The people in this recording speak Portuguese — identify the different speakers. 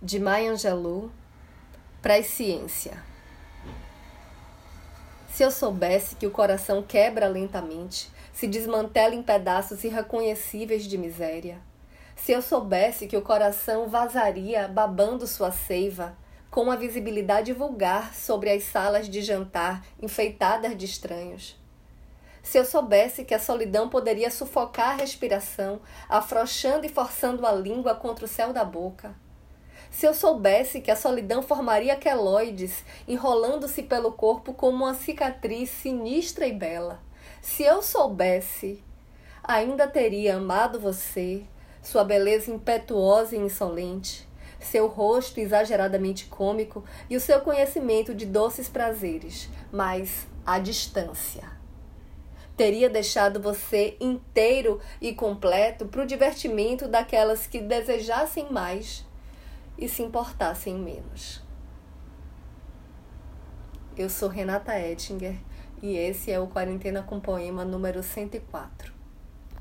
Speaker 1: de Maya Angelou, Presciência. Se eu soubesse que o coração quebra lentamente, se desmantela em pedaços irreconhecíveis de miséria, se eu soubesse que o coração vazaria babando sua seiva, com uma visibilidade vulgar sobre as salas de jantar enfeitadas de estranhos, se eu soubesse que a solidão poderia sufocar a respiração, afrouxando e forçando a língua contra o céu da boca, se eu soubesse que a solidão formaria queloides, enrolando-se pelo corpo como uma cicatriz sinistra e bela. Se eu soubesse, ainda teria amado você, sua beleza impetuosa e insolente, seu rosto exageradamente cômico e o seu conhecimento de doces prazeres, mas à distância. Teria deixado você inteiro e completo para o divertimento daquelas que desejassem mais e se importassem menos. Eu sou Renata Ettinger e esse é o Quarentena com Poema número 104.